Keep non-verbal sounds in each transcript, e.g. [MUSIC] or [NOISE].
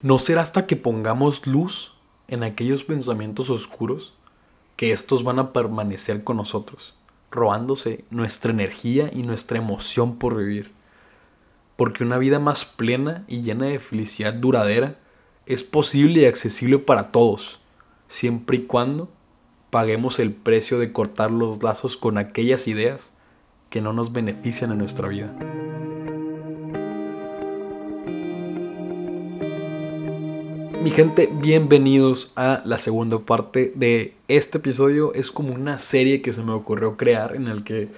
¿No será hasta que pongamos luz en aquellos pensamientos oscuros que estos van a permanecer con nosotros, robándose nuestra energía y nuestra emoción por vivir? Porque una vida más plena y llena de felicidad duradera es posible y accesible para todos, siempre y cuando paguemos el precio de cortar los lazos con aquellas ideas que no nos benefician en nuestra vida. Mi gente, bienvenidos a la segunda parte de este episodio. Es como una serie que se me ocurrió crear en el que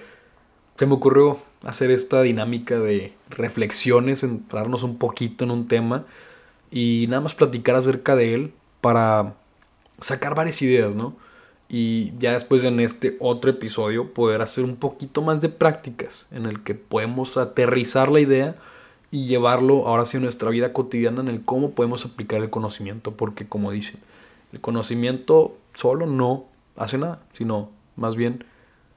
se me ocurrió hacer esta dinámica de reflexiones, entrarnos un poquito en un tema y nada más platicar acerca de él para sacar varias ideas, ¿no? Y ya después en este otro episodio poder hacer un poquito más de prácticas en el que podemos aterrizar la idea y llevarlo ahora sí a nuestra vida cotidiana en el cómo podemos aplicar el conocimiento, porque como dicen, el conocimiento solo no hace nada, sino más bien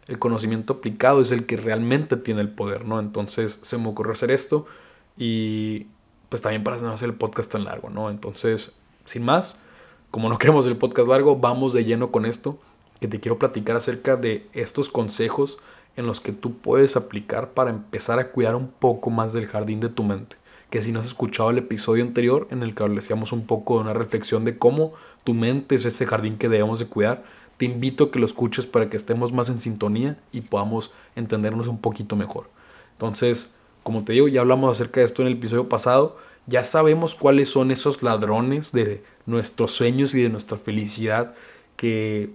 el conocimiento aplicado es el que realmente tiene el poder, ¿no? Entonces se me ocurrió hacer esto y pues también para no hacer el podcast tan largo, ¿no? Entonces, sin más, como no [LAUGHS] queremos el podcast largo, vamos de lleno con esto, que te quiero platicar acerca de estos consejos en los que tú puedes aplicar para empezar a cuidar un poco más del jardín de tu mente. Que si no has escuchado el episodio anterior en el que hablábamos un poco de una reflexión de cómo tu mente es ese jardín que debemos de cuidar, te invito a que lo escuches para que estemos más en sintonía y podamos entendernos un poquito mejor. Entonces, como te digo, ya hablamos acerca de esto en el episodio pasado, ya sabemos cuáles son esos ladrones de nuestros sueños y de nuestra felicidad que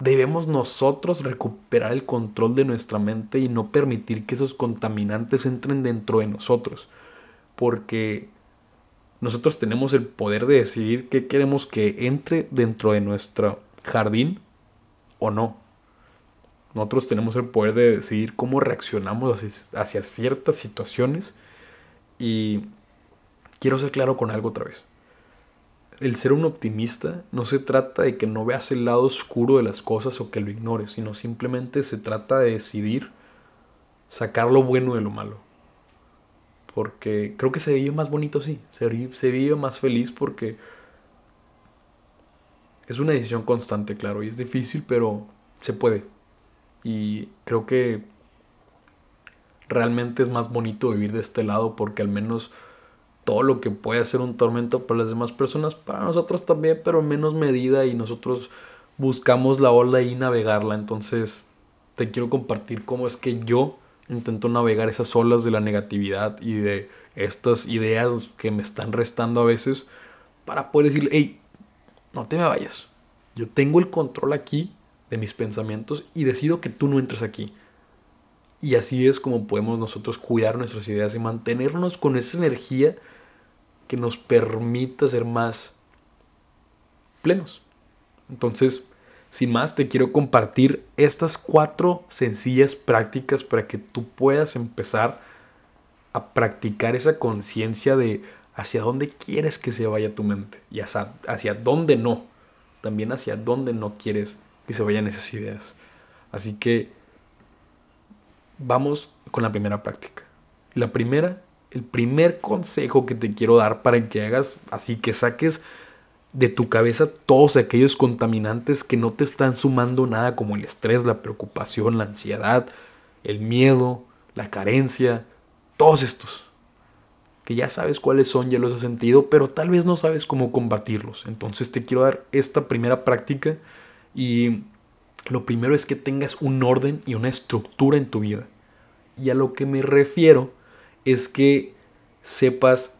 debemos nosotros recuperar el control de nuestra mente y no permitir que esos contaminantes entren dentro de nosotros. Porque nosotros tenemos el poder de decidir qué queremos que entre dentro de nuestro jardín o no. Nosotros tenemos el poder de decidir cómo reaccionamos hacia, ciertas situaciones. Y quiero ser claro con algo otra vez el ser un optimista no se trata de que no veas el lado oscuro de las cosas o que lo ignores, sino simplemente se trata de decidir sacar lo bueno de lo malo. Porque creo que se vive más bonito así, se, vive más feliz porque es una decisión constante, claro, y es difícil, pero se puede. Y creo que realmente es más bonito vivir de este lado porque al menos todo lo que puede ser un tormento para las demás personas, para nosotros también, pero en menos medida y nosotros buscamos la ola y navegarla. Entonces, te quiero compartir cómo es que yo intento navegar esas olas de la negatividad y de estas ideas que me están restando a veces para poder decirle, hey, no te me vayas. Yo tengo el control aquí de mis pensamientos y decido que tú no entres aquí. Y así es como podemos nosotros cuidar nuestras ideas y mantenernos con esa energía que nos permita ser más plenos. Entonces, sin más, te quiero compartir estas cuatro sencillas prácticas para que tú puedas empezar a practicar esa conciencia de hacia dónde quieres que se vaya tu mente y hacia, hacia dónde no. También hacia dónde no quieres que se vayan esas ideas. Así que vamos con la primera práctica. La primera el primer consejo que te quiero dar para que hagas así, que saques de tu cabeza todos aquellos contaminantes que no te están sumando nada como el estrés, la preocupación, la ansiedad, el miedo, la carencia, todos estos. Que ya sabes cuáles son, ya los has sentido, pero tal vez no sabes cómo combatirlos. Entonces te quiero dar esta primera práctica y lo primero es que tengas un orden y una estructura en tu vida. Y a lo que me refiero es que sepas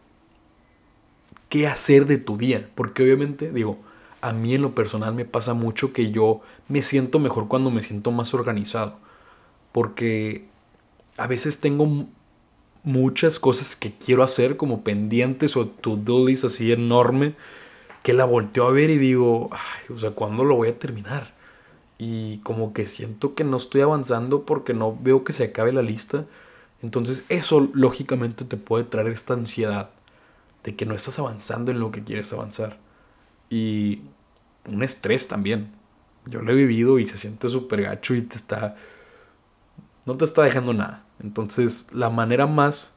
qué hacer de tu día. Porque obviamente, digo, a mí en lo personal me pasa mucho que yo me siento mejor cuando me siento más organizado. Porque a veces tengo muchas cosas que quiero hacer como pendientes o to-do list así enorme que la volteo a ver y digo, ay, o sea, ¿cuándo lo voy a terminar? Y como que siento que no estoy avanzando porque no veo que se acabe la lista entonces eso lógicamente te puede traer esta ansiedad de que no estás avanzando en lo que quieres avanzar. Y un estrés también. Yo lo he vivido y se siente súper gacho y te está... No te está dejando nada. Entonces la manera más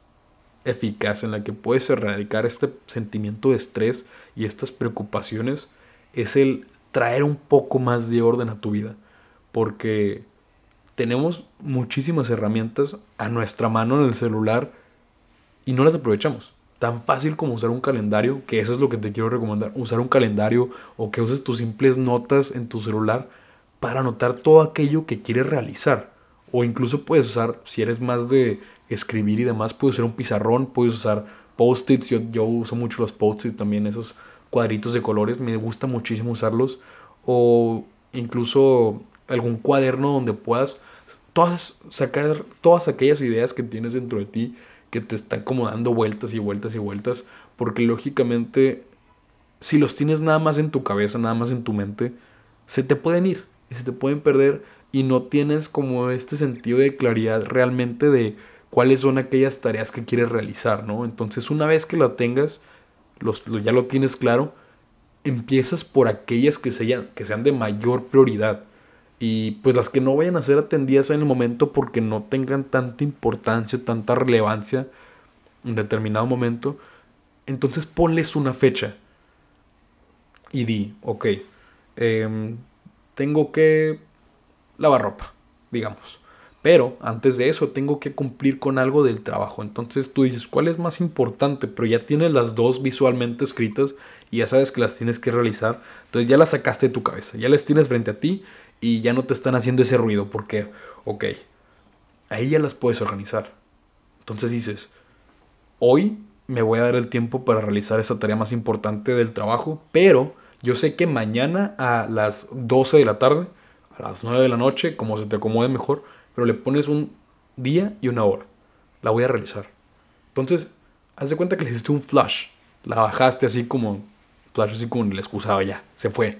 eficaz en la que puedes erradicar este sentimiento de estrés y estas preocupaciones es el traer un poco más de orden a tu vida. Porque tenemos muchísimas herramientas a nuestra mano en el celular y no las aprovechamos. Tan fácil como usar un calendario, que eso es lo que te quiero recomendar, usar un calendario o que uses tus simples notas en tu celular para anotar todo aquello que quieres realizar. O incluso puedes usar, si eres más de escribir y demás, puedes usar un pizarrón, puedes usar post-its, yo, yo uso mucho los post-its también, esos cuadritos de colores, me gusta muchísimo usarlos. O incluso algún cuaderno donde puedas todas, sacar todas aquellas ideas que tienes dentro de ti que te están como dando vueltas y vueltas y vueltas, porque lógicamente si los tienes nada más en tu cabeza, nada más en tu mente, se te pueden ir, se te pueden perder y no tienes como este sentido de claridad realmente de cuáles son aquellas tareas que quieres realizar, ¿no? Entonces una vez que la tengas, los, ya lo tienes claro, empiezas por aquellas que sean, que sean de mayor prioridad y pues las que no vayan a ser atendidas en el momento porque no tengan tanta importancia, tanta relevancia en determinado momento, entonces ponles una fecha y di, ok, em, tengo que lavar ropa, digamos. Pero antes de eso tengo que cumplir con algo del trabajo. Entonces tú dices, ¿cuál es más importante? Pero ya tienes las dos visualmente escritas y ya sabes que las tienes que realizar. Entonces ya las sacaste de tu cabeza, ya las tienes frente a ti y ya no te están haciendo ese ruido porque, ok, ahí ya las puedes organizar. Entonces dices, hoy me voy a dar el tiempo para realizar esa tarea más importante del trabajo, pero yo sé que mañana a las 12 de la tarde, a las 9 de la noche, como se te acomode mejor, pero le pones un día y una hora. La voy a realizar. Entonces, haz de cuenta que le hiciste un flash. La bajaste así como, flash así como le excusaba ya, se fue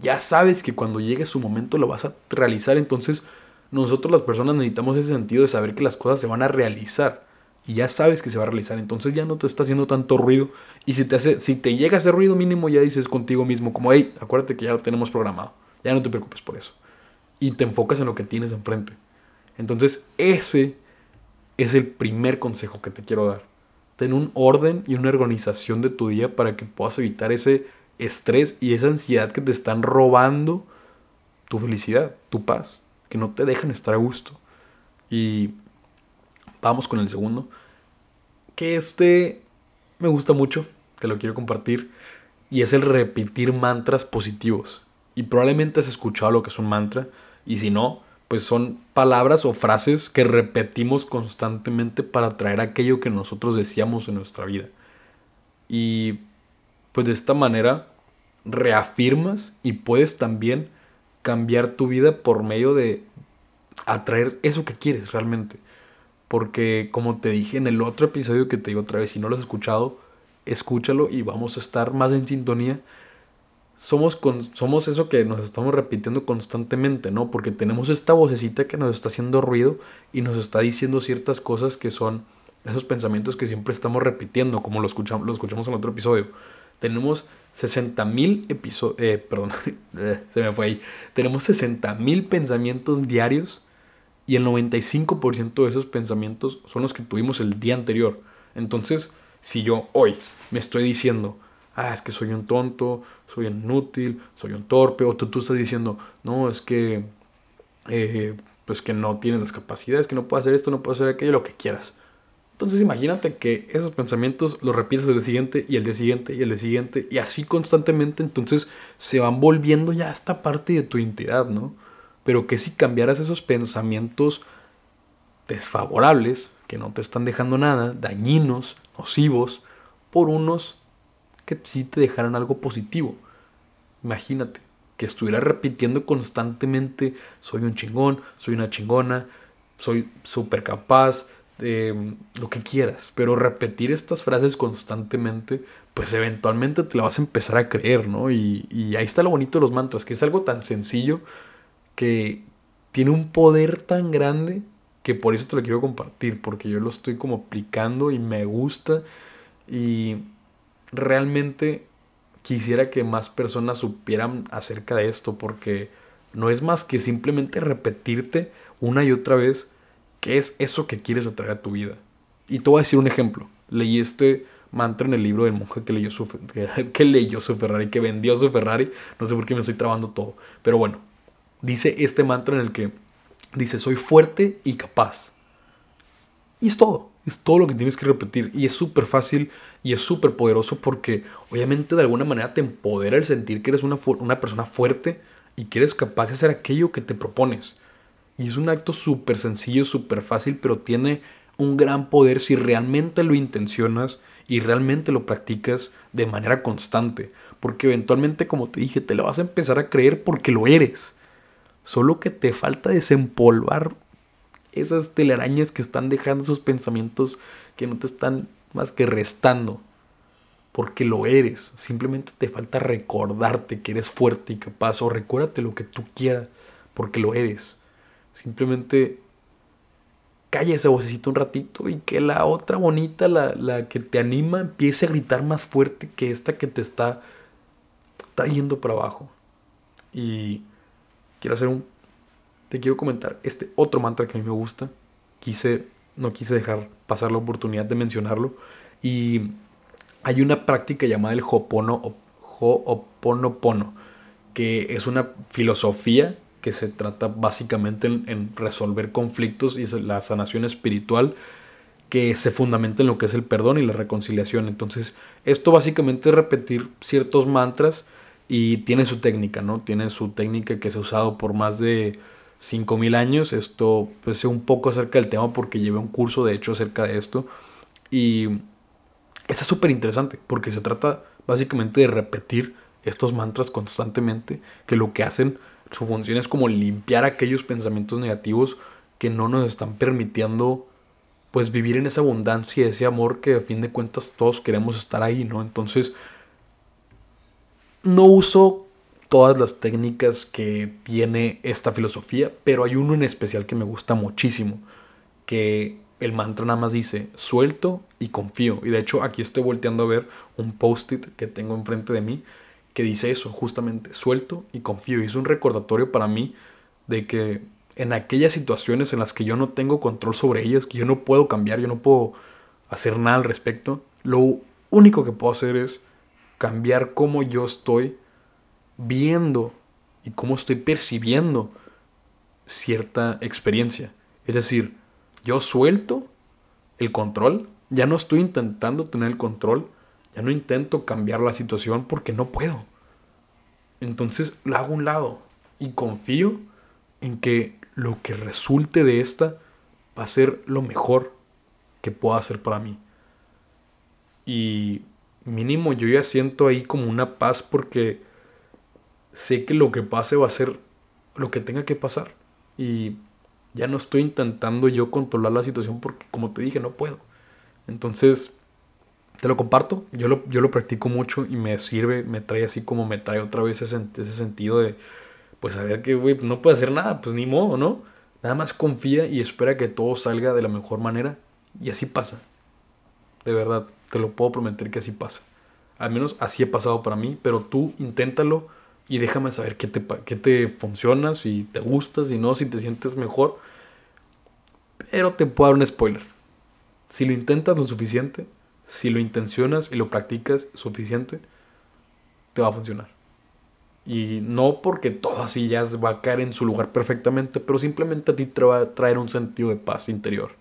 ya sabes que cuando llegue su momento lo vas a realizar. Entonces, nosotros las personas necesitamos ese sentido de saber que las cosas se van a realizar. Y ya sabes que se va a realizar. Entonces ya no te está haciendo tanto ruido. Y si te, hace, si te llega ese ruido mínimo, ya dices contigo mismo, como, hey, acuérdate que ya lo tenemos programado. Ya no te preocupes por eso. Y te enfocas en lo que tienes enfrente. Entonces, ese es el primer consejo que te quiero dar. Ten un orden y una organización de tu día para que puedas evitar ese estrés y esa ansiedad que te están robando tu felicidad, tu paz, que no te dejan estar a gusto. Y vamos con el segundo, que este me gusta mucho, te lo quiero compartir, y es el repetir mantras positivos. Y probablemente has escuchado lo que es un mantra, y si no, pues son palabras o frases que repetimos constantemente para traer aquello que nosotros decíamos en nuestra vida. Y pues de esta manera reafirmas y puedes también cambiar tu vida por medio de atraer eso que quieres realmente. Porque como te dije en el otro episodio que te digo otra vez, si no lo has escuchado, escúchalo y vamos a estar más en sintonía. Somos, con, somos eso que nos estamos repitiendo constantemente, ¿no? Porque tenemos esta vocecita que nos está haciendo ruido y nos está diciendo ciertas cosas que son esos pensamientos que siempre estamos repitiendo, como lo escuchamos, lo escuchamos en otro episodio. Tenemos 60 mil episodios, eh, perdón, [LAUGHS] eh, se me fue ahí. Tenemos 60 mil pensamientos diarios y el 95% de esos pensamientos son los que tuvimos el día anterior. Entonces, si yo hoy me estoy diciendo, ah, es que soy un tonto, soy inútil, soy un torpe, o tú, tú estás diciendo, no, es que, eh, pues que no tienes las capacidades, que no puedo hacer esto, no puedo hacer aquello, lo que quieras. Entonces imagínate que esos pensamientos los repites el día siguiente y el día siguiente y el día siguiente y así constantemente, entonces se van volviendo ya esta parte de tu identidad, ¿no? Pero que si cambiaras esos pensamientos desfavorables, que no te están dejando nada, dañinos, nocivos, por unos que sí te dejaran algo positivo. Imagínate que estuvieras repitiendo constantemente, soy un chingón, soy una chingona, soy súper capaz, lo que quieras, pero repetir estas frases constantemente, pues eventualmente te la vas a empezar a creer, ¿no? Y, y ahí está lo bonito de los mantras, que es algo tan sencillo que tiene un poder tan grande que por eso te lo quiero compartir, porque yo lo estoy como aplicando y me gusta y realmente quisiera que más personas supieran acerca de esto, porque no es más que simplemente repetirte una y otra vez ¿Qué es eso que quieres atraer a tu vida? Y te voy a decir un ejemplo. Leí este mantra en el libro del monje que leyó su, [LAUGHS] que, que leyó su Ferrari, que vendió su Ferrari. No sé por qué me estoy trabando todo. Pero bueno, dice este mantra en el que dice, soy fuerte y capaz. Y es todo, es todo lo que tienes que repetir. Y es súper fácil y es súper poderoso porque obviamente de alguna manera te empodera el sentir que eres una, una persona fuerte y que eres capaz de hacer aquello que te propones. Y es un acto súper sencillo, súper fácil, pero tiene un gran poder si realmente lo intencionas y realmente lo practicas de manera constante. Porque eventualmente, como te dije, te lo vas a empezar a creer porque lo eres. Solo que te falta desempolvar esas telarañas que están dejando esos pensamientos que no te están más que restando. Porque lo eres. Simplemente te falta recordarte que eres fuerte y capaz. O recuérdate lo que tú quieras. Porque lo eres. Simplemente calla esa vocecita un ratito y que la otra bonita, la, la, que te anima, empiece a gritar más fuerte que esta que te está trayendo para abajo. Y quiero hacer un... Te quiero comentar este otro mantra que a mí me gusta. Quise, no quise dejar pasar la oportunidad de mencionarlo. Y hay una práctica llamada el Ho'opono, Ho'oponopono, que es una filosofía que se trata básicamente en, en, resolver conflictos y la sanación espiritual que se fundamenta en lo que es el perdón y la reconciliación. Entonces, esto básicamente es repetir ciertos mantras y tiene su técnica, ¿no? Tiene su técnica que se ha usado por más de 5000 años. Esto, pues sé un poco acerca del tema porque llevé un curso, de hecho, acerca de esto. Y es súper interesante porque se trata básicamente de repetir estos mantras constantemente, que lo que hacen, su función es como limpiar aquellos pensamientos negativos que no nos están permitiendo pues vivir en esa abundancia, ese amor que a fin de cuentas todos queremos estar ahí, ¿no? Entonces, no uso todas las técnicas que tiene esta filosofía, pero hay uno en especial que me gusta muchísimo, que el mantra nada más dice suelto y confío. Y de hecho aquí estoy volteando a ver un post-it que tengo enfrente de mí que dice eso, justamente, suelto y confío. Y es un recordatorio para mí de que en aquellas situaciones en las que yo no tengo control sobre ellas, que yo no puedo cambiar, yo no puedo hacer nada al respecto, lo único que puedo hacer es cambiar cómo yo estoy viendo y cómo estoy percibiendo cierta experiencia. Es decir, yo suelto el control, ya no estoy intentando tener el control, ya no intento cambiar la situación porque no puedo. Entonces lo hago a un lado y confío en que lo que resulte de esta va a ser lo mejor que pueda hacer para mí. Y mínimo yo ya siento ahí como una paz porque sé que lo que pase va a ser lo que tenga que pasar. Y ya no estoy intentando yo controlar la situación porque como te dije no puedo. Entonces, te lo comparto, yo lo, yo lo practico mucho y me sirve, me trae así como me trae otra vez ese, ese sentido de, pues a ver que, güey, no puede hacer nada, pues ni modo, ¿no? Nada más confía y espera que todo salga de la mejor manera y así pasa. De verdad. Te lo puedo prometer que así pasa. Al menos así he pasado para mí, pero tú inténtalo y déjame saber qué te, qué te funciona, si te gusta, si no, si te sientes mejor. Pero te puedo dar un spoiler. Si lo intentas lo suficiente, si lo intencionas y lo practicas suficiente, te va a funcionar. Y no porque todo así ya va a caer en su lugar perfectamente, pero simplemente a ti te va a traer un sentido de paz interior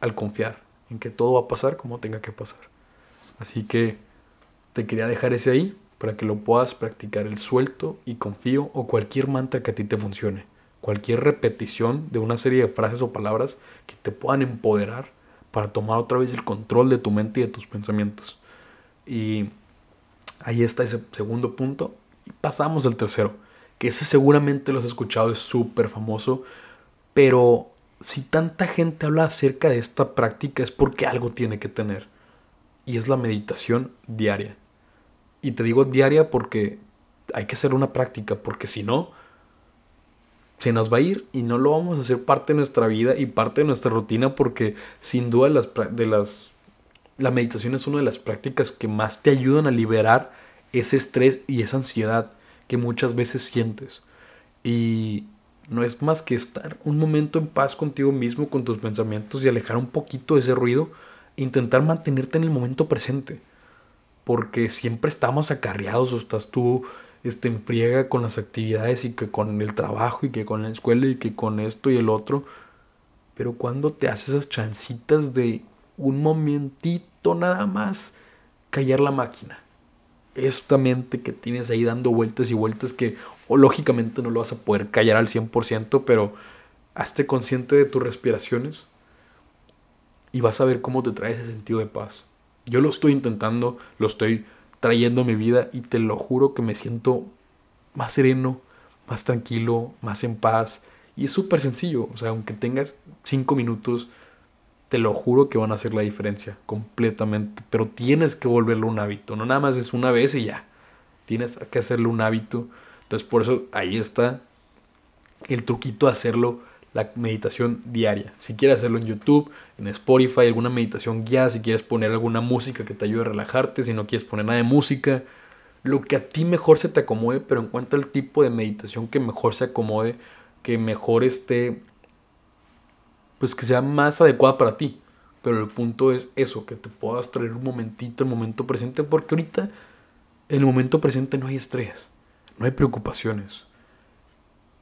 al confiar en que todo va a pasar como tenga que pasar. Así que te quería dejar ese ahí para que lo puedas practicar el suelto y confío o cualquier mantra que a ti te funcione. Cualquier repetición de una serie de frases o palabras que te puedan empoderar para tomar otra vez el control de tu mente y de tus pensamientos. Y ahí está ese segundo punto. Y pasamos al tercero, que ese seguramente lo has escuchado, es súper famoso, pero si tanta gente habla acerca de esta práctica es porque algo tiene que tener. Y es la meditación diaria. Y te digo diaria porque hay que hacer una práctica, porque si no, se nos va a ir y no lo vamos a hacer parte de nuestra vida y parte de nuestra rutina porque sin duda las, de las, la meditación es una de las prácticas que más te ayudan a liberar ese estrés y esa ansiedad que muchas veces sientes. Y no es más que estar un momento en paz contigo mismo, con tus pensamientos y alejar un poquito ese ruido intentar mantenerte en el momento presente. Porque siempre estamos acarreados o estás tú este, en con las actividades y que con el trabajo y que con la escuela y que con esto y el otro. Pero cuando te haces esas chancitas de un momentito nada más, callar la máquina. Esta mente que tienes ahí dando vueltas y vueltas que o lógicamente no lo vas a poder callar al 100%, pero hazte consciente de tus respiraciones y vas a ver cómo te trae ese sentido de paz. Yo lo estoy intentando, lo estoy trayendo mi vida y te lo juro que me siento más sereno, más tranquilo, más en paz. Y es súper sencillo, o sea, aunque tengas cinco minutos, te lo juro que van a hacer la diferencia completamente. Pero tienes que volverlo un hábito, no nada más es una vez y ya. Tienes que hacerlo un hábito. Entonces por eso ahí está el truquito de hacerlo la meditación diaria. Si quieres hacerlo en YouTube, en Spotify, alguna meditación guiada, si quieres poner alguna música que te ayude a relajarte, si no quieres poner nada de música, lo que a ti mejor se te acomode, pero encuentra el tipo de meditación que mejor se acomode, que mejor esté, pues que sea más adecuada para ti. Pero el punto es eso, que te puedas traer un momentito, el momento presente, porque ahorita en el momento presente no hay estrés, no hay preocupaciones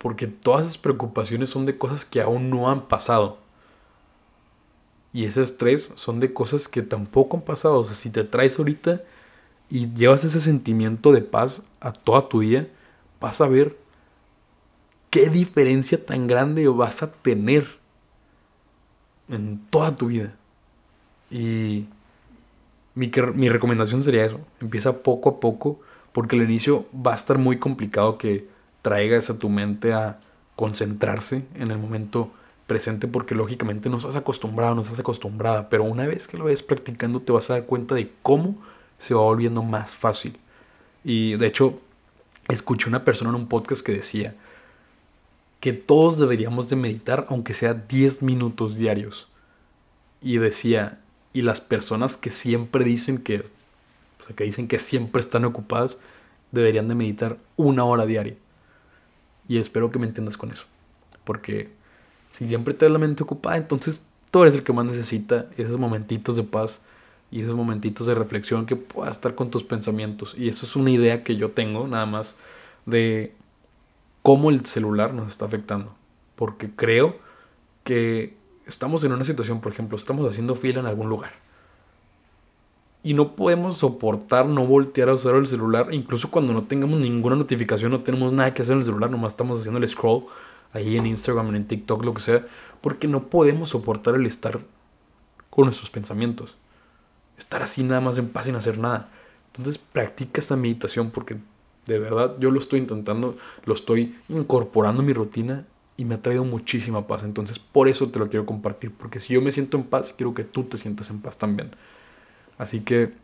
porque todas esas preocupaciones son de cosas que aún no han pasado. Y esas tres son de cosas que tampoco han pasado. O sea, si te traes ahorita y llevas ese sentimiento de paz a toda tu día, vas a ver qué diferencia tan grande vas a tener en toda tu vida. Y mi, mi recomendación sería eso. Empieza poco a poco, porque al inicio va a estar muy complicado que traigas a tu mente a concentrarse en el momento presente porque lógicamente no estás acostumbrado, no estás acostumbrada, pero una vez que lo ves practicando te vas a dar cuenta de cómo se va volviendo más fácil. Y de hecho, escuché una persona en un podcast que decía que todos deberíamos de meditar aunque sea 10 minutos diarios. Y decía, y las personas que siempre dicen que, o sea, que dicen que siempre están ocupadas, deberían de meditar una hora diaria. Y espero que me entiendas con eso. Porque si siempre te la mente ocupada, entonces tú eres el que más necesita esos momentitos de paz y esos momentitos de reflexión que puedas estar con tus pensamientos. Y eso es una idea que yo tengo nada más de cómo el celular nos está afectando. Porque creo que estamos en una situación, por ejemplo, estamos haciendo fila en algún lugar y no podemos soportar no voltear a usar el celular, incluso cuando no tengamos ninguna notificación, no tenemos nada que hacer en el celular, nomás estamos haciendo el scroll ahí en Instagram, en TikTok, lo que sea, porque no podemos soportar el estar con nuestros pensamientos. Estar así nada más en paz sin hacer nada. Entonces practica esta meditación porque de verdad yo lo estoy intentando, lo estoy incorporando a mi rutina y me ha traído muchísima paz. Entonces por eso te lo quiero compartir, porque si yo me siento en paz, quiero que tú te sientas en paz también. Así que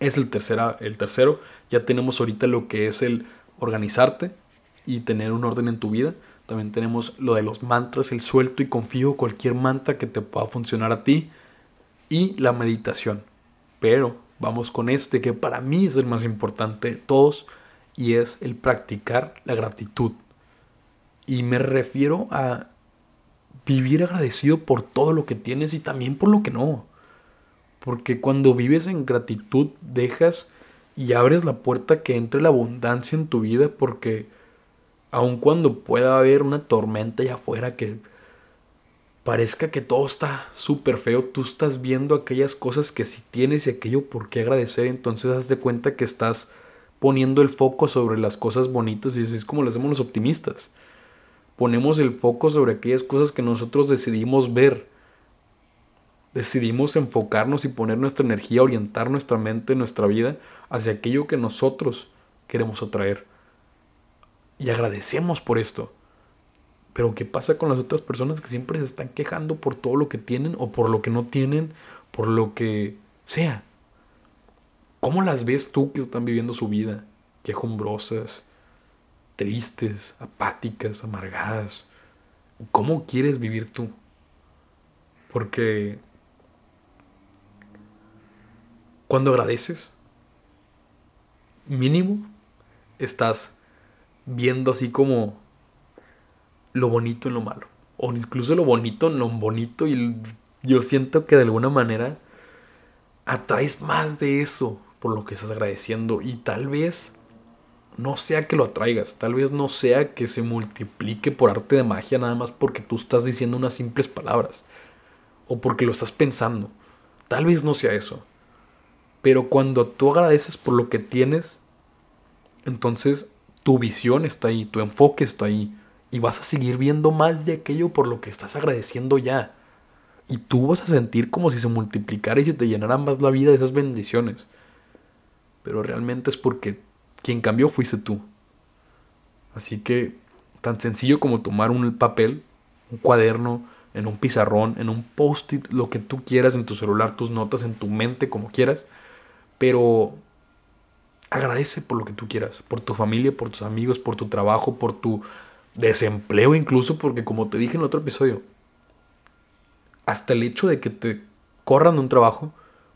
es el, tercera, el tercero. Ya tenemos ahorita lo que es el organizarte y tener un orden en tu vida. También tenemos lo de los mantras, el suelto y confío, cualquier mantra que te pueda funcionar a ti. Y la meditación. Pero vamos con este que para mí es el más importante de todos y es el practicar la gratitud. Y me refiero a vivir agradecido por todo lo que tienes y también por lo que no. Porque cuando vives en gratitud dejas y abres la puerta que entre la abundancia en tu vida porque aun cuando pueda haber una tormenta allá afuera que parezca que todo está súper feo, tú estás viendo aquellas cosas que si tienes y aquello por qué agradecer, entonces haz de cuenta que estás poniendo el foco sobre las cosas bonitas y es como lo hacemos los optimistas. Ponemos el foco sobre aquellas cosas que nosotros decidimos ver decidimos enfocarnos y poner nuestra energía, orientar nuestra mente, nuestra vida hacia aquello que nosotros queremos atraer. Y agradecemos por esto. Pero ¿qué pasa con las otras personas que siempre se están quejando por todo lo que tienen o por lo que no tienen, por lo que sea? ¿Cómo las ves tú que están viviendo su vida? Quejumbrosas, tristes, apáticas, amargadas. ¿Cómo quieres vivir tú? Porque Cuando agradeces, mínimo, estás viendo así como lo bonito en lo malo. O incluso lo bonito en lo bonito. Y yo siento que de alguna manera atraes más de eso por lo que estás agradeciendo y tal vez no sea que lo atraigas, tal vez no sea que se multiplique por arte de magia nada más porque tú estás diciendo unas simples palabras o porque lo estás pensando. Tal vez no sea eso. Pero cuando tú agradeces por lo que tienes, entonces tu visión está ahí, tu enfoque está ahí y vas a seguir viendo más de aquello por lo que estás agradeciendo ya. Y tú vas a sentir como si se multiplicara y se te llenara más la vida de esas bendiciones. Pero realmente es porque quien cambió fuiste tú. Así que tan sencillo como tomar un papel, un cuaderno, en un pizarrón, en un post-it, lo que tú quieras en tu celular, tus notas, en tu mente, como quieras. Pero agradece por lo que tú quieras, por tu familia, por tus amigos, por tu trabajo, por tu desempleo incluso, porque como te dije en otro episodio, hasta el hecho de que te corran de un trabajo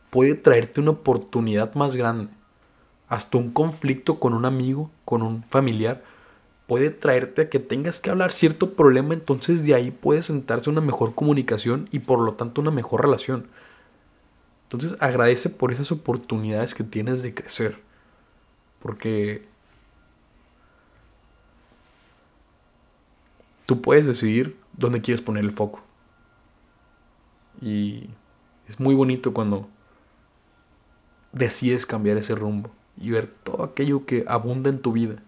puede traerte una oportunidad más grande. Hasta un conflicto con un amigo, con un familiar, puede traerte a que tengas que hablar cierto problema, entonces de ahí puede sentarse una mejor comunicación y por lo tanto una mejor relación. Entonces agradece por esas oportunidades que tienes de crecer. Porque tú puedes decidir dónde quieres poner el foco. Y es muy bonito cuando decides cambiar ese rumbo y ver todo aquello que abunda en tu vida.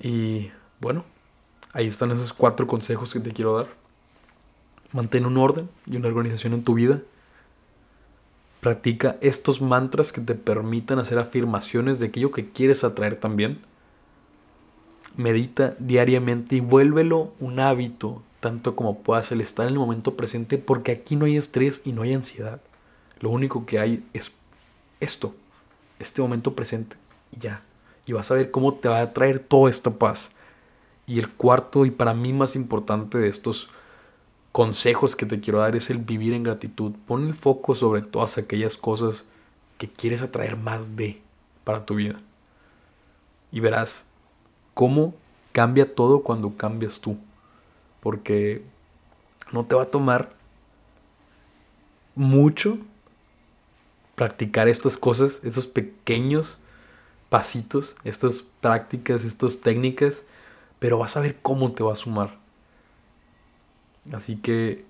Y bueno, ahí están esos cuatro consejos que te quiero dar. Mantén un orden y una organización en tu vida. Practica estos mantras que te permitan hacer afirmaciones de aquello que quieres atraer también. Medita diariamente y vuélvelo un hábito tanto como puedas el estar en el momento presente porque aquí no hay estrés y no hay ansiedad. Lo único que hay es esto, este momento presente y ya. Y vas a ver cómo te va a traer toda esta paz. Y el cuarto y para mí más importante de estos consejos que te quiero dar es el vivir en gratitud. Pon el foco sobre todas aquellas cosas que quieres atraer más de para tu vida. Y verás cómo cambia todo cuando cambias tú porque no te va a tomar mucho practicar estas cosas, estos pequeños pasitos, estas prácticas, estas técnicas, pero vas a ver cómo te va a sumar. Así que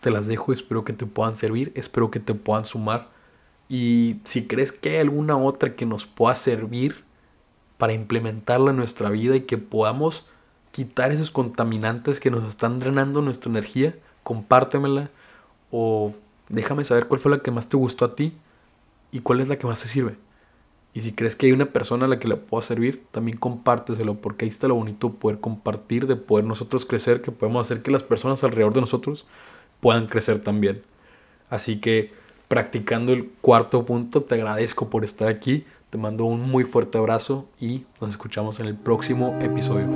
te las dejo, espero que te puedan servir, espero que te puedan sumar. Y si crees que hay alguna otra que nos pueda servir para implementarla en nuestra vida y que podamos quitar esos contaminantes que nos están drenando nuestra energía, compártemela o déjame saber cuál fue la que más te gustó a ti y cuál es la que más te sirve. Y si crees que hay una persona a la que le pueda servir, también compárteselo, porque ahí está lo bonito poder compartir, de poder nosotros crecer, que podemos hacer que las personas alrededor de nosotros puedan crecer también. Así que practicando el cuarto punto, te agradezco por estar aquí, te mando un muy fuerte abrazo y nos escuchamos en el próximo episodio.